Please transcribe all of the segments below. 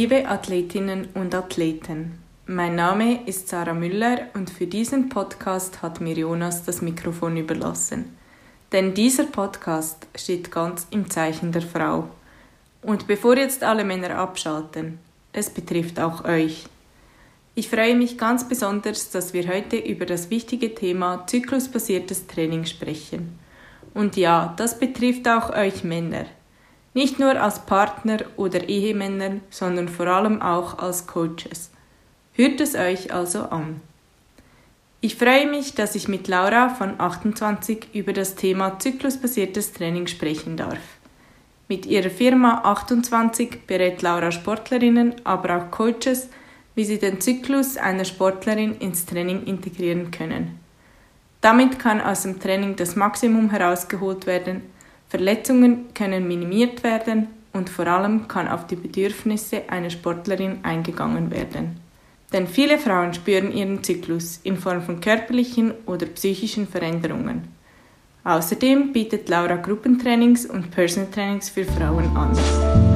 Liebe Athletinnen und Athleten, mein Name ist Sarah Müller und für diesen Podcast hat mir Jonas das Mikrofon überlassen. Denn dieser Podcast steht ganz im Zeichen der Frau. Und bevor jetzt alle Männer abschalten, es betrifft auch euch. Ich freue mich ganz besonders, dass wir heute über das wichtige Thema zyklusbasiertes Training sprechen. Und ja, das betrifft auch euch Männer. Nicht nur als Partner oder Ehemänner, sondern vor allem auch als Coaches. Hört es euch also an. Ich freue mich, dass ich mit Laura von 28 über das Thema zyklusbasiertes Training sprechen darf. Mit ihrer Firma 28 berät Laura Sportlerinnen, aber auch Coaches, wie sie den Zyklus einer Sportlerin ins Training integrieren können. Damit kann aus dem Training das Maximum herausgeholt werden, Verletzungen können minimiert werden und vor allem kann auf die Bedürfnisse einer Sportlerin eingegangen werden. Denn viele Frauen spüren ihren Zyklus in Form von körperlichen oder psychischen Veränderungen. Außerdem bietet Laura Gruppentrainings und Personal Trainings für Frauen an.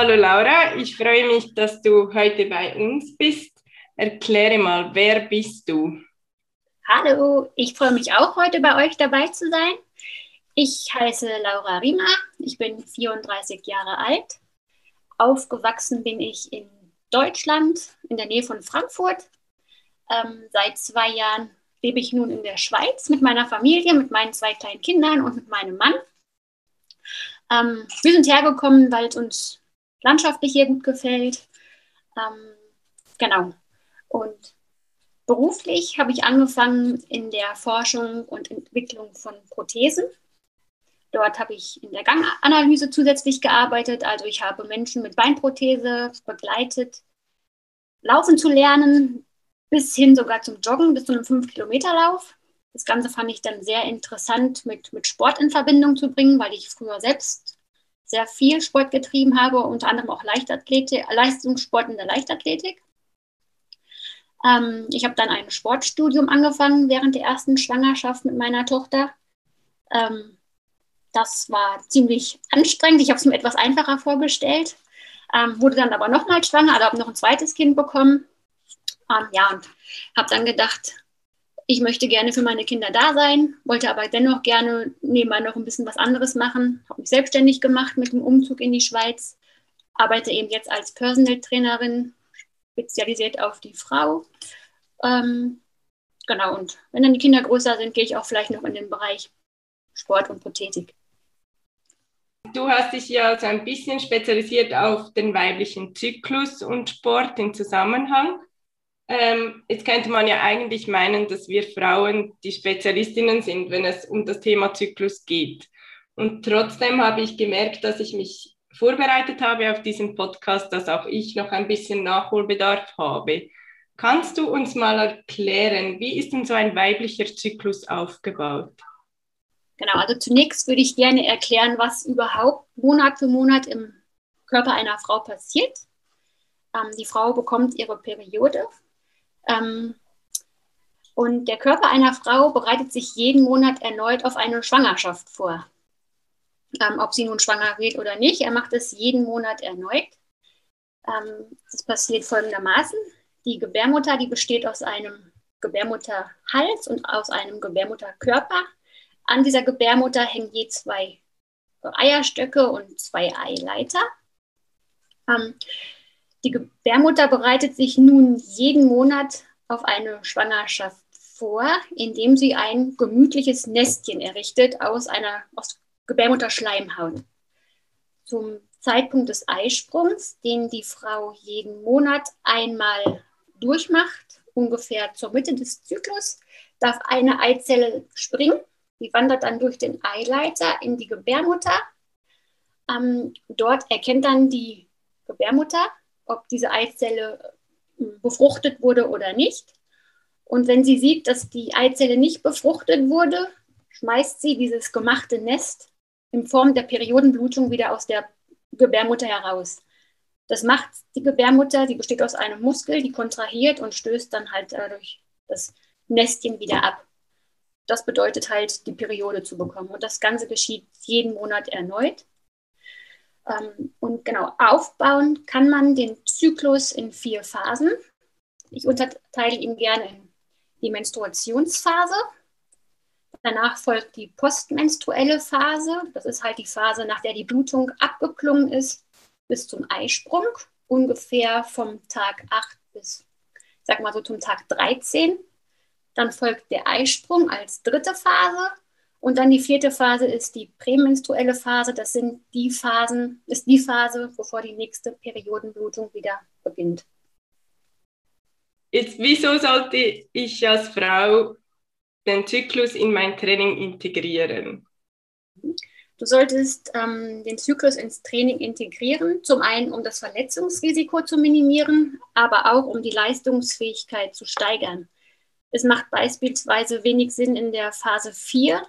Hallo Laura, ich freue mich, dass du heute bei uns bist. Erkläre mal, wer bist du? Hallo, ich freue mich auch heute bei euch dabei zu sein. Ich heiße Laura Riemer, ich bin 34 Jahre alt. Aufgewachsen bin ich in Deutschland, in der Nähe von Frankfurt. Ähm, seit zwei Jahren lebe ich nun in der Schweiz mit meiner Familie, mit meinen zwei kleinen Kindern und mit meinem Mann. Ähm, wir sind hergekommen, weil es uns landschaftlich hier gut gefällt. Ähm, genau. Und beruflich habe ich angefangen in der Forschung und Entwicklung von Prothesen. Dort habe ich in der Ganganalyse zusätzlich gearbeitet. Also ich habe Menschen mit Beinprothese begleitet, laufen zu lernen, bis hin sogar zum Joggen, bis zu einem 5-Kilometer-Lauf. Das Ganze fand ich dann sehr interessant mit, mit Sport in Verbindung zu bringen, weil ich früher selbst sehr viel Sport getrieben habe, unter anderem auch Leichtathletik, Leistungssport in der Leichtathletik. Ähm, ich habe dann ein Sportstudium angefangen während der ersten Schwangerschaft mit meiner Tochter. Ähm, das war ziemlich anstrengend. Ich habe es mir etwas einfacher vorgestellt. Ähm, wurde dann aber nochmal schwanger, also habe noch ein zweites Kind bekommen. Ähm, ja, und habe dann gedacht, ich möchte gerne für meine Kinder da sein, wollte aber dennoch gerne nebenbei noch ein bisschen was anderes machen. Habe mich selbstständig gemacht mit dem Umzug in die Schweiz, arbeite eben jetzt als Personal Trainerin, spezialisiert auf die Frau. Ähm, genau, und wenn dann die Kinder größer sind, gehe ich auch vielleicht noch in den Bereich Sport und Prothetik. Du hast dich ja so ein bisschen spezialisiert auf den weiblichen Zyklus und Sport im Zusammenhang. Ähm, jetzt könnte man ja eigentlich meinen, dass wir Frauen die Spezialistinnen sind, wenn es um das Thema Zyklus geht. Und trotzdem habe ich gemerkt, dass ich mich vorbereitet habe auf diesen Podcast, dass auch ich noch ein bisschen Nachholbedarf habe. Kannst du uns mal erklären, wie ist denn so ein weiblicher Zyklus aufgebaut? Genau, also zunächst würde ich gerne erklären, was überhaupt Monat für Monat im Körper einer Frau passiert. Ähm, die Frau bekommt ihre Periode ähm, und der Körper einer Frau bereitet sich jeden Monat erneut auf eine Schwangerschaft vor. Ähm, ob sie nun schwanger wird oder nicht, er macht es jeden Monat erneut. Ähm, das passiert folgendermaßen. Die Gebärmutter, die besteht aus einem Gebärmutterhals und aus einem Gebärmutterkörper. An dieser Gebärmutter hängen je zwei Eierstöcke und zwei Eileiter. Ähm, die Gebärmutter bereitet sich nun jeden Monat auf eine Schwangerschaft vor, indem sie ein gemütliches Nestchen errichtet aus einer aus Gebärmutterschleimhaut. Zum Zeitpunkt des Eisprungs, den die Frau jeden Monat einmal durchmacht, ungefähr zur Mitte des Zyklus, darf eine Eizelle springen. Die wandert dann durch den Eileiter in die Gebärmutter. Ähm, dort erkennt dann die Gebärmutter ob diese Eizelle äh, befruchtet wurde oder nicht. Und wenn sie sieht, dass die Eizelle nicht befruchtet wurde, schmeißt sie dieses gemachte Nest in Form der Periodenblutung wieder aus der Gebärmutter heraus. Das macht die Gebärmutter, die besteht aus einem Muskel, die kontrahiert und stößt dann halt dadurch das Nestchen wieder ab. Das bedeutet halt, die Periode zu bekommen. Und das Ganze geschieht jeden Monat erneut. Ähm, und genau, aufbauen kann man den Zyklus in vier Phasen. Ich unterteile ihn gerne in die Menstruationsphase. Danach folgt die postmenstruelle Phase. Das ist halt die Phase, nach der die Blutung abgeklungen ist bis zum Eisprung, ungefähr vom Tag 8 bis, sag mal so, zum Tag 13. Dann folgt der Eisprung als dritte Phase. Und dann die vierte Phase ist die prämenstruelle Phase. Das sind die Phasen, ist die Phase, bevor die nächste Periodenblutung wieder beginnt. Jetzt, wieso sollte ich als Frau den Zyklus in mein Training integrieren? Du solltest ähm, den Zyklus ins Training integrieren, zum einen um das Verletzungsrisiko zu minimieren, aber auch um die Leistungsfähigkeit zu steigern. Es macht beispielsweise wenig Sinn in der Phase 4,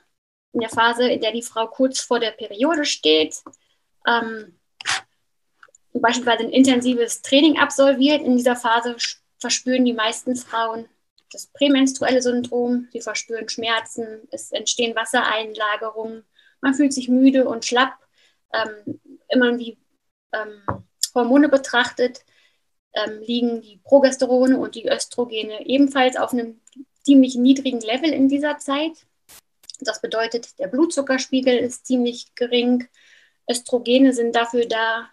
in der Phase, in der die Frau kurz vor der Periode steht, ähm, beispielsweise ein intensives Training absolviert. In dieser Phase verspüren die meisten Frauen das prämenstruelle Syndrom, sie verspüren Schmerzen, es entstehen Wassereinlagerungen man fühlt sich müde und schlapp. Ähm, immer die ähm, Hormone betrachtet, ähm, liegen die Progesterone und die Östrogene ebenfalls auf einem ziemlich niedrigen Level in dieser Zeit. Das bedeutet, der Blutzuckerspiegel ist ziemlich gering. Östrogene sind dafür da,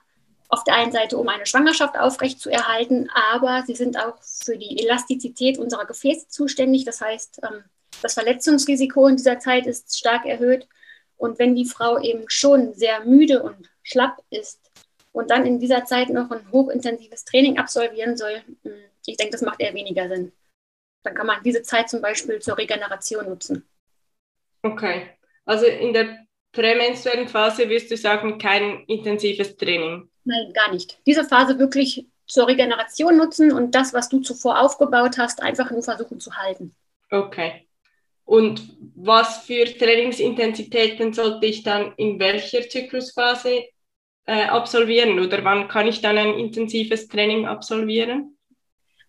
auf der einen Seite, um eine Schwangerschaft aufrechtzuerhalten, aber sie sind auch für die Elastizität unserer Gefäße zuständig. Das heißt, ähm, das Verletzungsrisiko in dieser Zeit ist stark erhöht und wenn die Frau eben schon sehr müde und schlapp ist und dann in dieser Zeit noch ein hochintensives Training absolvieren soll, hm, ich denke, das macht eher weniger Sinn. Dann kann man diese Zeit zum Beispiel zur Regeneration nutzen. Okay, also in der prämenstruellen Phase wirst du sagen, kein intensives Training? Nein, gar nicht. Diese Phase wirklich zur Regeneration nutzen und das, was du zuvor aufgebaut hast, einfach nur versuchen zu halten. Okay. Und was für Trainingsintensitäten sollte ich dann in welcher Zyklusphase äh, absolvieren oder wann kann ich dann ein intensives Training absolvieren?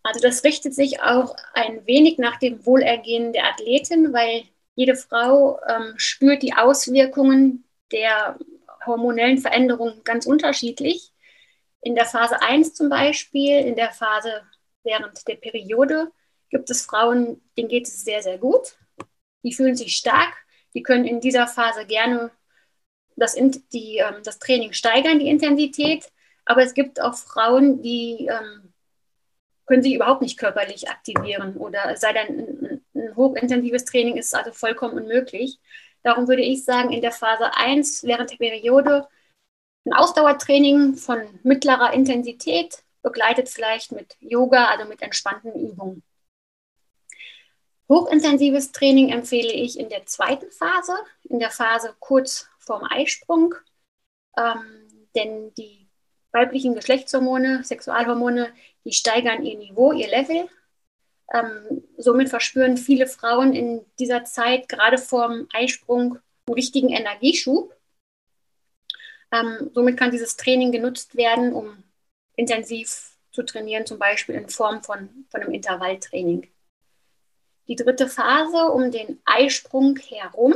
Also das richtet sich auch ein wenig nach dem Wohlergehen der Athletin, weil jede Frau ähm, spürt die Auswirkungen der hormonellen Veränderungen ganz unterschiedlich. In der Phase 1 zum Beispiel, in der Phase während der Periode, gibt es Frauen, denen geht es sehr, sehr gut die fühlen sich stark, die können in dieser Phase gerne das, die, ähm, das Training steigern, die Intensität. Aber es gibt auch Frauen, die ähm, können sich überhaupt nicht körperlich aktivieren oder sei dann hochintensives Training ist also vollkommen unmöglich. Darum würde ich sagen, in der Phase 1 während der Periode ein Ausdauertraining von mittlerer Intensität, begleitet vielleicht mit Yoga, also mit entspannten Übungen. Hochintensives Training empfehle ich in der zweiten Phase, in der Phase kurz vorm Eisprung, ähm, denn die weiblichen Geschlechtshormone, Sexualhormone, die steigern ihr Niveau, ihr Level. Ähm, somit verspüren viele Frauen in dieser Zeit gerade vorm Eisprung einen richtigen Energieschub. Ähm, somit kann dieses Training genutzt werden, um intensiv zu trainieren, zum Beispiel in Form von, von einem Intervalltraining. Die dritte Phase um den Eisprung herum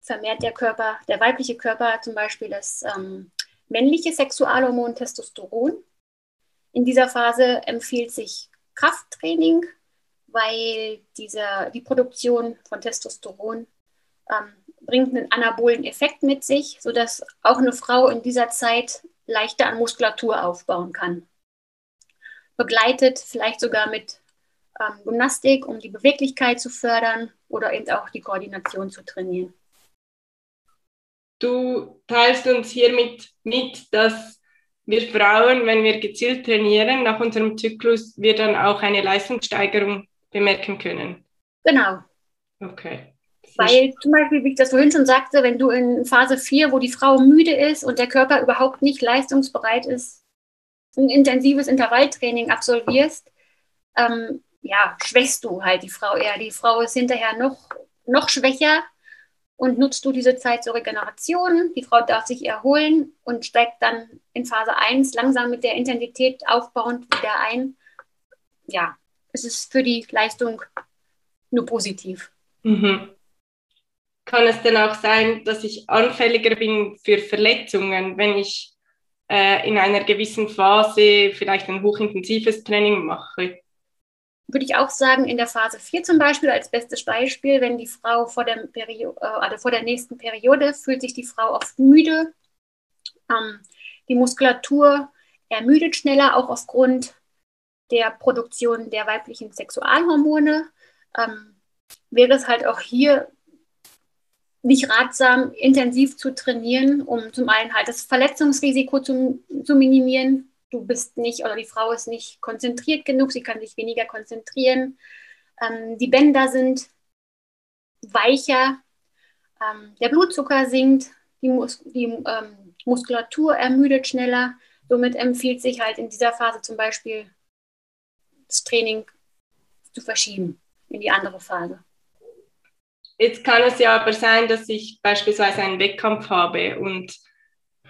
vermehrt der Körper, der weibliche Körper zum Beispiel das ähm, männliche Sexualhormon Testosteron. In dieser Phase empfiehlt sich Krafttraining, weil diese, die Produktion von Testosteron ähm, bringt einen anabolen Effekt mit sich, sodass auch eine Frau in dieser Zeit leichter an Muskulatur aufbauen kann. Begleitet vielleicht sogar mit ähm, Gymnastik, um die Beweglichkeit zu fördern oder eben auch die Koordination zu trainieren. Du teilst uns hiermit mit, dass wir Frauen, wenn wir gezielt trainieren, nach unserem Zyklus, wir dann auch eine Leistungssteigerung bemerken können. Genau. Okay. Weil zum Beispiel, wie ich das vorhin schon sagte, wenn du in Phase 4, wo die Frau müde ist und der Körper überhaupt nicht leistungsbereit ist, ein intensives Intervalltraining absolvierst, ähm, ja, schwächst du halt die Frau eher. Die Frau ist hinterher noch, noch schwächer und nutzt du diese Zeit zur Regeneration. Die Frau darf sich erholen und steigt dann in Phase 1 langsam mit der Intensität aufbauend wieder ein. Ja, es ist für die Leistung nur positiv. Mhm. Kann es denn auch sein, dass ich anfälliger bin für Verletzungen, wenn ich äh, in einer gewissen Phase vielleicht ein hochintensives Training mache? Würde ich auch sagen, in der Phase 4 zum Beispiel als bestes Beispiel, wenn die Frau vor der, Perio äh, also vor der nächsten Periode fühlt sich die Frau oft müde. Ähm, die Muskulatur ermüdet schneller, auch aufgrund der Produktion der weiblichen Sexualhormone. Ähm, wäre es halt auch hier nicht ratsam, intensiv zu trainieren, um zum einen halt das Verletzungsrisiko zu, zu minimieren. Du bist nicht oder die Frau ist nicht konzentriert genug, sie kann sich weniger konzentrieren. Ähm, die Bänder sind weicher, ähm, der Blutzucker sinkt, die, Mus die ähm, Muskulatur ermüdet schneller. Somit empfiehlt sich halt in dieser Phase zum Beispiel das Training zu verschieben in die andere Phase. Jetzt kann es ja aber sein, dass ich beispielsweise einen Wettkampf habe und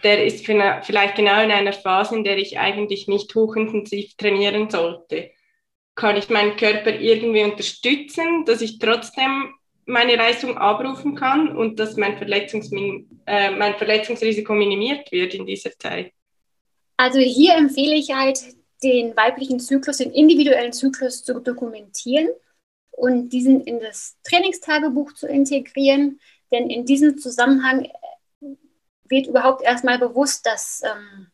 der ist vielleicht genau in einer Phase, in der ich eigentlich nicht hochintensiv trainieren sollte. Kann ich meinen Körper irgendwie unterstützen, dass ich trotzdem meine Leistung abrufen kann und dass mein, Verletzungsmin äh, mein Verletzungsrisiko minimiert wird in dieser Zeit? Also hier empfehle ich halt, den weiblichen Zyklus, den individuellen Zyklus zu dokumentieren und diesen in das Trainingstagebuch zu integrieren. Denn in diesem Zusammenhang äh, wird überhaupt erstmal bewusst, dass, ähm,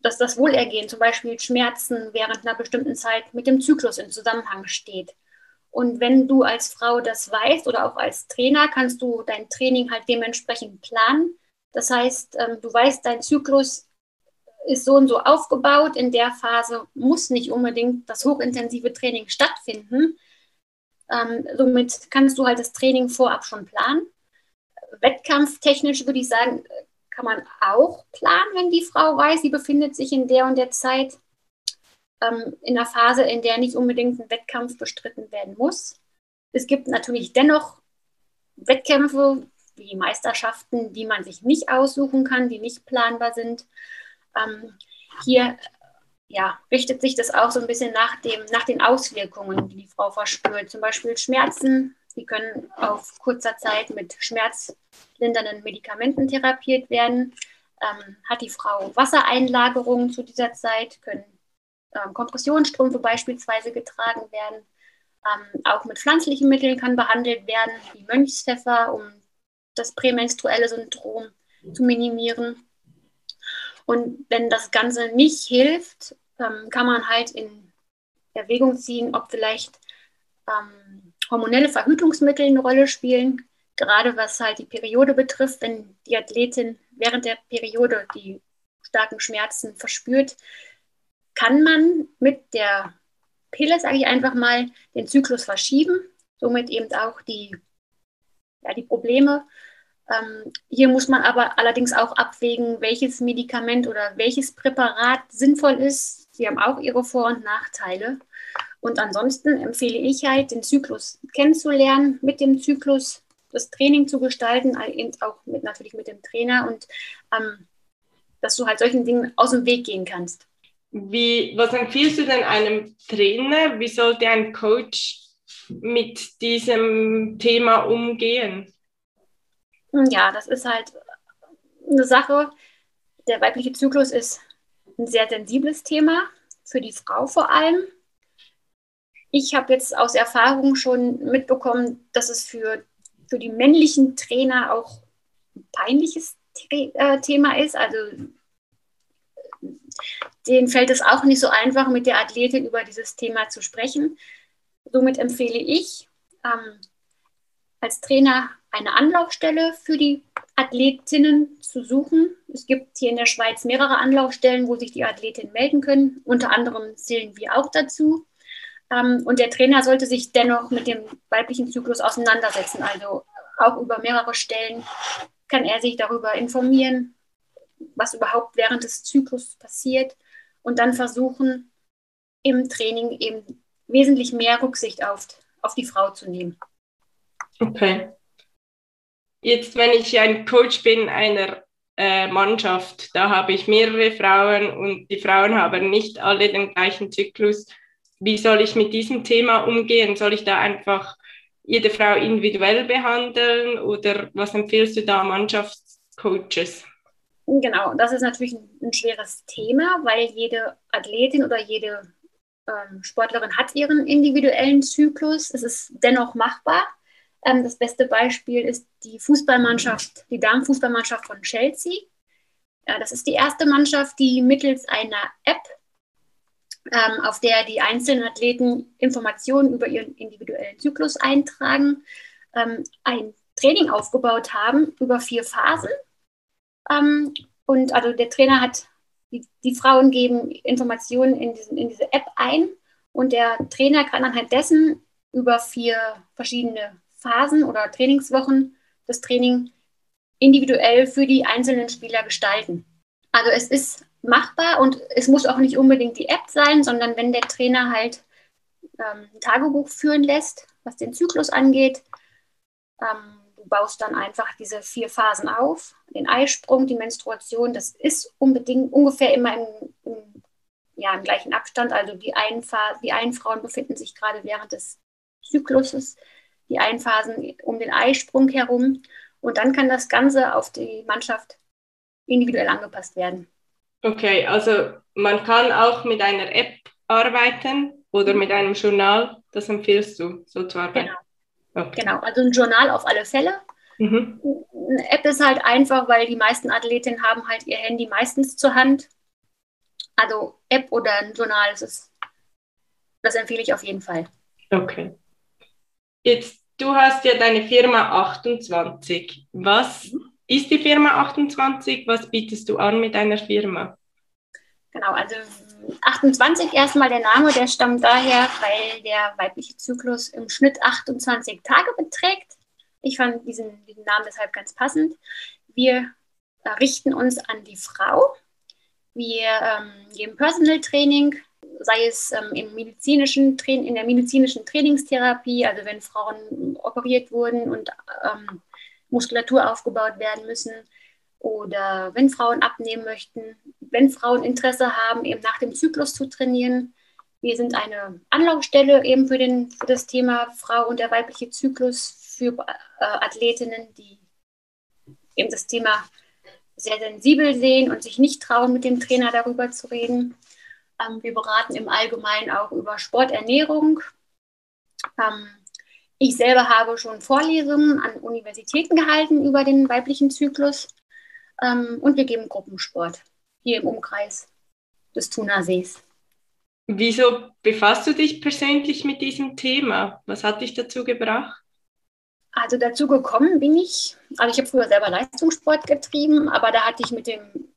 dass das Wohlergehen, zum Beispiel Schmerzen während einer bestimmten Zeit mit dem Zyklus in Zusammenhang steht. Und wenn du als Frau das weißt oder auch als Trainer, kannst du dein Training halt dementsprechend planen. Das heißt, ähm, du weißt, dein Zyklus ist so und so aufgebaut. In der Phase muss nicht unbedingt das hochintensive Training stattfinden. Ähm, somit kannst du halt das Training vorab schon planen. Wettkampftechnisch würde ich sagen, kann man auch planen, wenn die Frau weiß, sie befindet sich in der und der Zeit ähm, in einer Phase, in der nicht unbedingt ein Wettkampf bestritten werden muss. Es gibt natürlich dennoch Wettkämpfe wie Meisterschaften, die man sich nicht aussuchen kann, die nicht planbar sind. Ähm, hier ja, richtet sich das auch so ein bisschen nach, dem, nach den Auswirkungen, die die Frau verspürt. Zum Beispiel Schmerzen, die können auf kurzer Zeit mit schmerzlindernden Medikamenten therapiert werden. Ähm, hat die Frau Wassereinlagerungen zu dieser Zeit, können ähm, Kompressionsstrümpfe beispielsweise getragen werden. Ähm, auch mit pflanzlichen Mitteln kann behandelt werden, wie Mönchspfeffer, um das prämenstruelle Syndrom zu minimieren. Und wenn das Ganze nicht hilft, ähm, kann man halt in Erwägung ziehen, ob vielleicht ähm, hormonelle Verhütungsmittel eine Rolle spielen, gerade was halt die Periode betrifft, wenn die Athletin während der Periode die starken Schmerzen verspürt, kann man mit der Pille, sage ich einfach mal, den Zyklus verschieben, somit eben auch die, ja, die Probleme ähm, hier muss man aber allerdings auch abwägen, welches Medikament oder welches Präparat sinnvoll ist. Sie haben auch ihre Vor- und Nachteile. Und ansonsten empfehle ich halt, den Zyklus kennenzulernen, mit dem Zyklus das Training zu gestalten, auch mit, natürlich mit dem Trainer und ähm, dass du halt solchen Dingen aus dem Weg gehen kannst. Wie, was empfiehlst du denn einem Trainer? Wie sollte ein Coach mit diesem Thema umgehen? Ja, das ist halt eine Sache. Der weibliche Zyklus ist ein sehr sensibles Thema, für die Frau vor allem. Ich habe jetzt aus Erfahrung schon mitbekommen, dass es für, für die männlichen Trainer auch ein peinliches äh, Thema ist. Also denen fällt es auch nicht so einfach, mit der Athletin über dieses Thema zu sprechen. Somit empfehle ich ähm, als Trainer eine Anlaufstelle für die Athletinnen zu suchen. Es gibt hier in der Schweiz mehrere Anlaufstellen, wo sich die Athletinnen melden können. Unter anderem zählen wir auch dazu. Ähm, und der Trainer sollte sich dennoch mit dem weiblichen Zyklus auseinandersetzen. Also auch über mehrere Stellen kann er sich darüber informieren, was überhaupt während des Zyklus passiert und dann versuchen, im Training eben wesentlich mehr Rücksicht auf, auf die Frau zu nehmen. Okay jetzt, wenn ich ein Coach bin einer äh, Mannschaft, da habe ich mehrere Frauen und die Frauen haben nicht alle den gleichen Zyklus. Wie soll ich mit diesem Thema umgehen? Soll ich da einfach jede Frau individuell behandeln oder was empfiehlst du da Mannschaftscoaches? Genau, das ist natürlich ein, schweres Thema, weil jede Athletin oder jede ähm, Sportlerin hat ihren individuellen Zyklus. Es ist dennoch machbar. Ähm, das beste Beispiel ist die Fußballmannschaft, die Damenfußballmannschaft von Chelsea. Äh, das ist die erste Mannschaft, die mittels einer App, ähm, auf der die einzelnen Athleten Informationen über ihren individuellen Zyklus eintragen, ähm, ein Training aufgebaut haben über vier Phasen. Ähm, und also der Trainer hat, die, die Frauen geben Informationen in, diesen, in diese App ein und der Trainer kann anhand dessen über vier verschiedene Phasen oder Trainingswochen das Training individuell für die einzelnen Spieler gestalten. Also es ist machbar und es muss auch nicht unbedingt die App sein, sondern wenn der Trainer halt ähm, ein Tagebuch führen lässt, was den Zyklus angeht, ähm, du baust dann einfach diese vier Phasen auf. Den Eisprung, die Menstruation, das ist unbedingt ungefähr immer im, im, ja, im gleichen Abstand. Also die einen, die einen Frauen befinden sich gerade während des Zykluses die Einphasen um den Eisprung herum. Und dann kann das Ganze auf die Mannschaft individuell angepasst werden. Okay, also man kann auch mit einer App arbeiten oder mit einem Journal. Das empfiehlst du, so zu arbeiten? Genau, okay. genau. also ein Journal auf alle Fälle. Mhm. Eine App ist halt einfach, weil die meisten Athletinnen haben halt ihr Handy meistens zur Hand. Also App oder ein Journal, das, ist, das empfehle ich auf jeden Fall. Okay. Jetzt, du hast ja deine Firma 28. Was ist die Firma 28? Was bietest du an mit deiner Firma? Genau, also 28 erstmal der Name, der stammt daher, weil der weibliche Zyklus im Schnitt 28 Tage beträgt. Ich fand diesen, diesen Namen deshalb ganz passend. Wir richten uns an die Frau. Wir ähm, geben Personal Training, sei es ähm, im medizinischen in der medizinischen Trainingstherapie, also wenn Frauen operiert wurden und ähm, Muskulatur aufgebaut werden müssen, oder wenn Frauen abnehmen möchten, wenn Frauen Interesse haben, eben nach dem Zyklus zu trainieren. Wir sind eine Anlaufstelle eben für, den, für das Thema Frau und der weibliche Zyklus für äh, Athletinnen, die eben das Thema sehr sensibel sehen und sich nicht trauen, mit dem Trainer darüber zu reden. Ähm, wir beraten im Allgemeinen auch über Sporternährung. Ähm, ich selber habe schon Vorlesungen an Universitäten gehalten über den weiblichen Zyklus ähm, und wir geben Gruppensport hier im Umkreis des Thunersees. Wieso befasst du dich persönlich mit diesem Thema? Was hat dich dazu gebracht? Also dazu gekommen bin ich, also ich habe früher selber Leistungssport getrieben, aber da hatte ich mit dem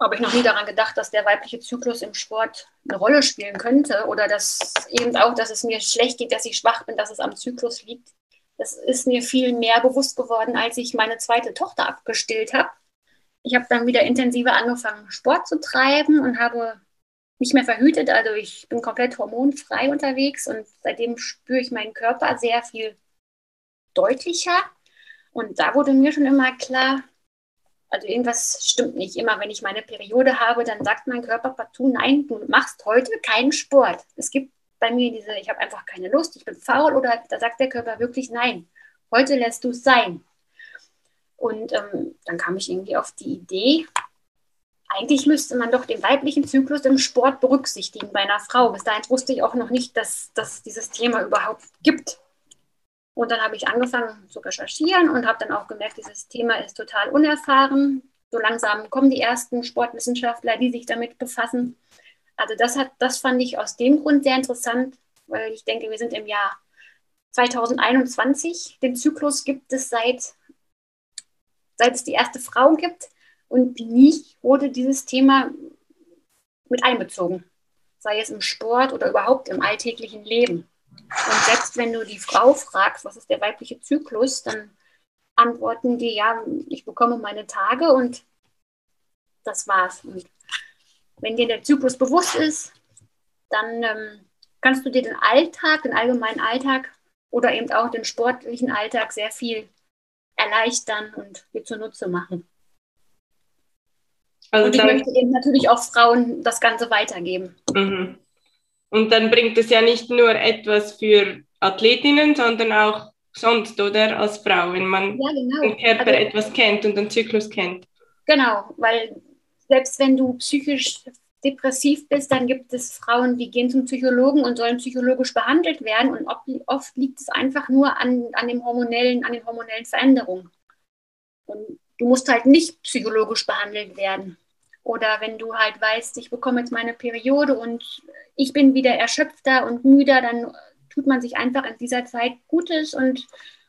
habe ich noch nie daran gedacht, dass der weibliche Zyklus im Sport eine Rolle spielen könnte oder dass eben auch, dass es mir schlecht geht, dass ich schwach bin, dass es am Zyklus liegt. Das ist mir viel mehr bewusst geworden, als ich meine zweite Tochter abgestillt habe. Ich habe dann wieder intensiver angefangen, Sport zu treiben und habe nicht mehr verhütet. Also ich bin komplett hormonfrei unterwegs und seitdem spüre ich meinen Körper sehr viel deutlicher. Und da wurde mir schon immer klar, also irgendwas stimmt nicht. Immer wenn ich meine Periode habe, dann sagt mein Körper partout, nein, du machst heute keinen Sport. Es gibt bei mir diese, ich habe einfach keine Lust, ich bin faul oder da sagt der Körper wirklich nein. Heute lässt du es sein. Und ähm, dann kam ich irgendwie auf die Idee, eigentlich müsste man doch den weiblichen Zyklus im Sport berücksichtigen bei einer Frau. Bis dahin wusste ich auch noch nicht, dass es dieses Thema überhaupt gibt. Und dann habe ich angefangen zu recherchieren und habe dann auch gemerkt, dieses Thema ist total unerfahren. So langsam kommen die ersten Sportwissenschaftler, die sich damit befassen. Also das, hat, das fand ich aus dem Grund sehr interessant, weil ich denke, wir sind im Jahr 2021. Den Zyklus gibt es seit, seit es die erste Frau gibt und nie wurde dieses Thema mit einbezogen, sei es im Sport oder überhaupt im alltäglichen Leben. Und selbst wenn du die Frau fragst, was ist der weibliche Zyklus, dann antworten die, ja, ich bekomme meine Tage und das war's. Und wenn dir der Zyklus bewusst ist, dann ähm, kannst du dir den Alltag, den allgemeinen Alltag oder eben auch den sportlichen Alltag sehr viel erleichtern und dir zunutze machen. Also und ich möchte eben natürlich auch Frauen das Ganze weitergeben. Mhm. Und dann bringt es ja nicht nur etwas für Athletinnen, sondern auch sonst, oder? Als Frau, wenn man ja, genau. den Körper also, etwas kennt und den Zyklus kennt. Genau, weil selbst wenn du psychisch depressiv bist, dann gibt es Frauen, die gehen zum Psychologen und sollen psychologisch behandelt werden. Und oft liegt es einfach nur an, an, dem hormonellen, an den hormonellen Veränderungen. Und du musst halt nicht psychologisch behandelt werden. Oder wenn du halt weißt, ich bekomme jetzt meine Periode und ich bin wieder erschöpfter und müder, dann tut man sich einfach in dieser Zeit Gutes und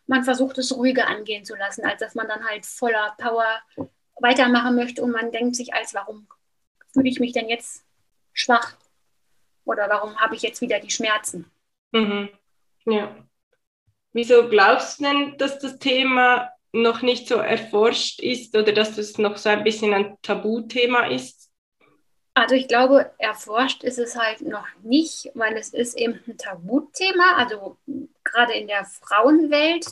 man versucht es ruhiger angehen zu lassen, als dass man dann halt voller Power weitermachen möchte und man denkt sich als, warum fühle ich mich denn jetzt schwach? Oder warum habe ich jetzt wieder die Schmerzen? Mhm. Ja. Wieso glaubst du denn, dass das Thema noch nicht so erforscht ist oder dass das noch so ein bisschen ein Tabuthema ist? Also ich glaube, erforscht ist es halt noch nicht, weil es ist eben ein Tabuthema. Also gerade in der Frauenwelt,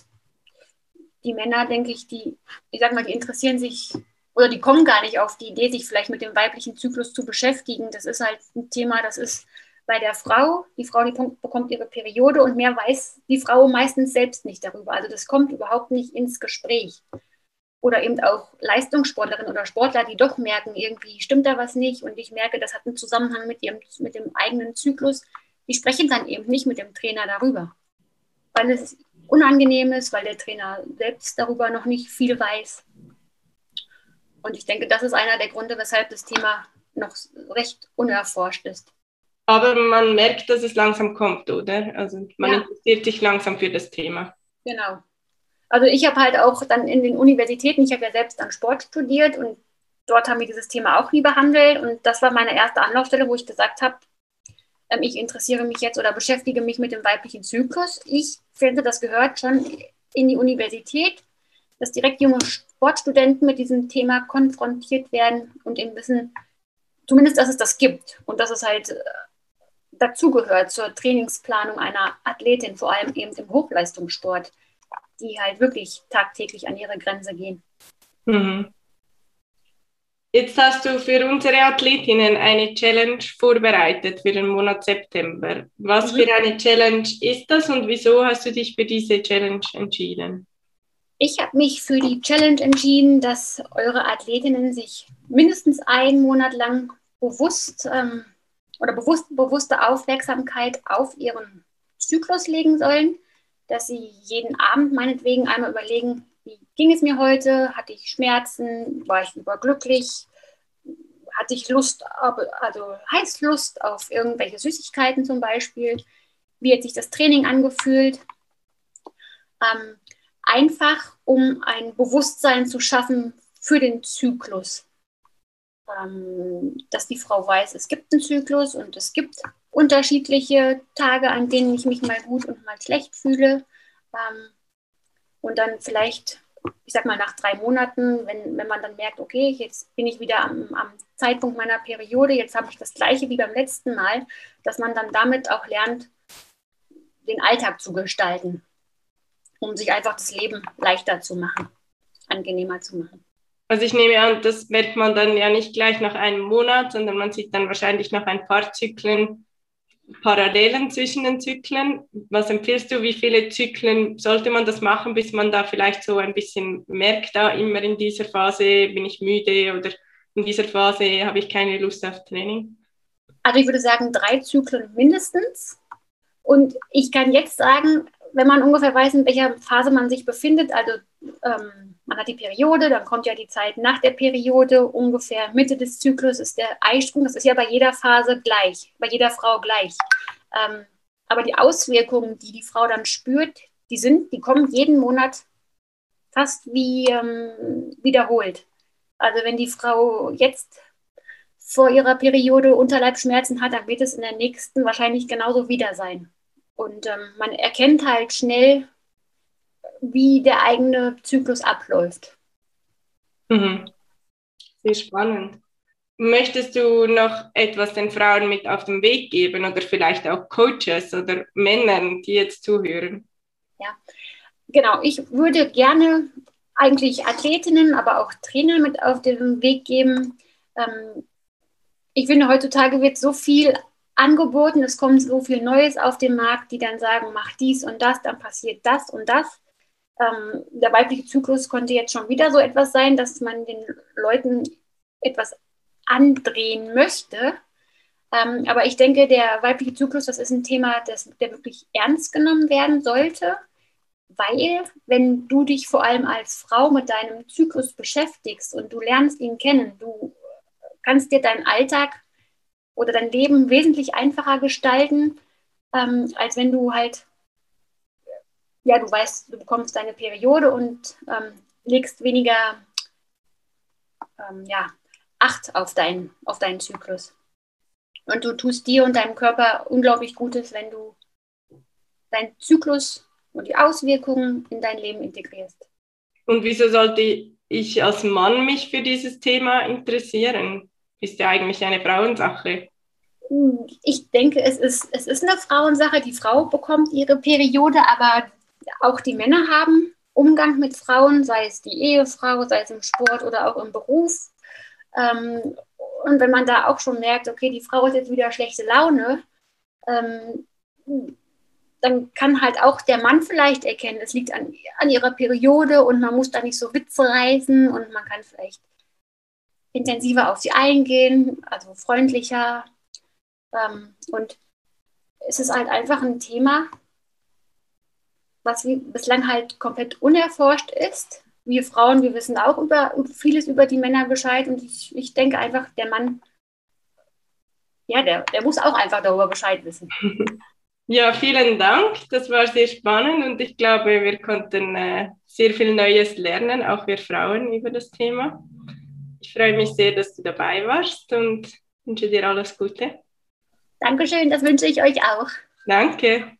die Männer, denke ich, die, ich sag mal, die interessieren sich oder die kommen gar nicht auf die Idee, sich vielleicht mit dem weiblichen Zyklus zu beschäftigen. Das ist halt ein Thema, das ist bei der Frau. Die Frau, die bekommt ihre Periode und mehr weiß die Frau meistens selbst nicht darüber. Also das kommt überhaupt nicht ins Gespräch. Oder eben auch Leistungssportlerinnen oder Sportler, die doch merken, irgendwie stimmt da was nicht und ich merke, das hat einen Zusammenhang mit, ihrem, mit dem eigenen Zyklus. Die sprechen dann eben nicht mit dem Trainer darüber, weil es unangenehm ist, weil der Trainer selbst darüber noch nicht viel weiß. Und ich denke, das ist einer der Gründe, weshalb das Thema noch recht unerforscht ist. Aber man merkt, dass es langsam kommt, oder? Also man ja. interessiert sich langsam für das Thema. Genau. Also ich habe halt auch dann in den Universitäten, ich habe ja selbst an Sport studiert und dort haben wir dieses Thema auch nie behandelt. Und das war meine erste Anlaufstelle, wo ich gesagt habe, ähm, ich interessiere mich jetzt oder beschäftige mich mit dem weiblichen Zyklus. Ich finde, das gehört schon in die Universität, dass direkt junge Sportstudenten mit diesem Thema konfrontiert werden und eben wissen, zumindest, dass es das gibt und dass es halt äh, dazugehört zur Trainingsplanung einer Athletin, vor allem eben im Hochleistungssport, die halt wirklich tagtäglich an ihre Grenze gehen. Mhm. Jetzt hast du für unsere Athletinnen eine Challenge vorbereitet für den Monat September. Was mhm. für eine Challenge ist das und wieso hast du dich für diese Challenge entschieden? Ich habe mich für die Challenge entschieden, dass eure Athletinnen sich mindestens einen Monat lang bewusst ähm, oder bewusst, bewusste Aufmerksamkeit auf ihren Zyklus legen sollen, dass sie jeden Abend meinetwegen einmal überlegen, wie ging es mir heute, hatte ich Schmerzen, war ich überglücklich, hatte ich Lust, also Heißlust auf irgendwelche Süßigkeiten zum Beispiel, wie hat sich das Training angefühlt. Ähm, einfach, um ein Bewusstsein zu schaffen für den Zyklus. Ähm, dass die Frau weiß, es gibt einen Zyklus und es gibt unterschiedliche Tage, an denen ich mich mal gut und mal schlecht fühle. Ähm, und dann vielleicht, ich sag mal, nach drei Monaten, wenn, wenn man dann merkt, okay, jetzt bin ich wieder am, am Zeitpunkt meiner Periode, jetzt habe ich das gleiche wie beim letzten Mal, dass man dann damit auch lernt, den Alltag zu gestalten um sich einfach das Leben leichter zu machen, angenehmer zu machen. Also ich nehme an, das merkt man dann ja nicht gleich nach einem Monat, sondern man sieht dann wahrscheinlich noch ein paar Zyklen, Parallelen zwischen den Zyklen. Was empfiehlst du, wie viele Zyklen sollte man das machen, bis man da vielleicht so ein bisschen merkt, da immer in dieser Phase bin ich müde oder in dieser Phase habe ich keine Lust auf Training? Also ich würde sagen drei Zyklen mindestens. Und ich kann jetzt sagen, wenn man ungefähr weiß, in welcher Phase man sich befindet, also ähm, man hat die Periode, dann kommt ja die Zeit nach der Periode, ungefähr Mitte des Zyklus ist der Eisprung. Das ist ja bei jeder Phase gleich, bei jeder Frau gleich. Ähm, aber die Auswirkungen, die die Frau dann spürt, die sind, die kommen jeden Monat fast wie ähm, wiederholt. Also wenn die Frau jetzt vor ihrer Periode Unterleibschmerzen hat, dann wird es in der nächsten wahrscheinlich genauso wieder sein. Und ähm, man erkennt halt schnell, wie der eigene Zyklus abläuft. Mhm. Sehr spannend. Möchtest du noch etwas den Frauen mit auf den Weg geben oder vielleicht auch Coaches oder Männern, die jetzt zuhören? Ja, genau. Ich würde gerne eigentlich Athletinnen, aber auch Trainer mit auf den Weg geben. Ähm, ich finde, heutzutage wird so viel angeboten, es kommt so viel Neues auf den Markt, die dann sagen, mach dies und das, dann passiert das und das. Ähm, der weibliche Zyklus konnte jetzt schon wieder so etwas sein, dass man den Leuten etwas andrehen möchte. Ähm, aber ich denke, der weibliche Zyklus, das ist ein Thema, das, der wirklich ernst genommen werden sollte, weil wenn du dich vor allem als Frau mit deinem Zyklus beschäftigst und du lernst ihn kennen, du kannst dir deinen Alltag oder dein Leben wesentlich einfacher gestalten, ähm, als wenn du halt, ja, du weißt, du bekommst deine Periode und ähm, legst weniger, ähm, ja, Acht auf, dein, auf deinen Zyklus. Und du tust dir und deinem Körper unglaublich Gutes, wenn du deinen Zyklus und die Auswirkungen in dein Leben integrierst. Und wieso sollte ich als Mann mich für dieses Thema interessieren? Ist ja eigentlich eine Frauensache. Ich denke, es ist, es ist eine Frauensache. Die Frau bekommt ihre Periode, aber auch die Männer haben Umgang mit Frauen, sei es die Ehefrau, sei es im Sport oder auch im Beruf. Ähm, und wenn man da auch schon merkt, okay, die Frau hat jetzt wieder schlechte Laune, ähm, dann kann halt auch der Mann vielleicht erkennen, es liegt an, an ihrer Periode und man muss da nicht so Witze reißen und man kann vielleicht intensiver auf sie eingehen, also freundlicher. Ähm, und es ist halt einfach ein Thema, was bislang halt komplett unerforscht ist wir Frauen, wir wissen auch über vieles über die Männer Bescheid und ich, ich denke einfach, der Mann, ja, der, der muss auch einfach darüber Bescheid wissen. Ja, vielen Dank. Das war sehr spannend und ich glaube, wir konnten äh, sehr viel Neues lernen, auch wir Frauen, über das Thema. Ich freue mich sehr, dass du dabei warst und wünsche dir alles Gute. Dankeschön, das wünsche ich euch auch. Danke.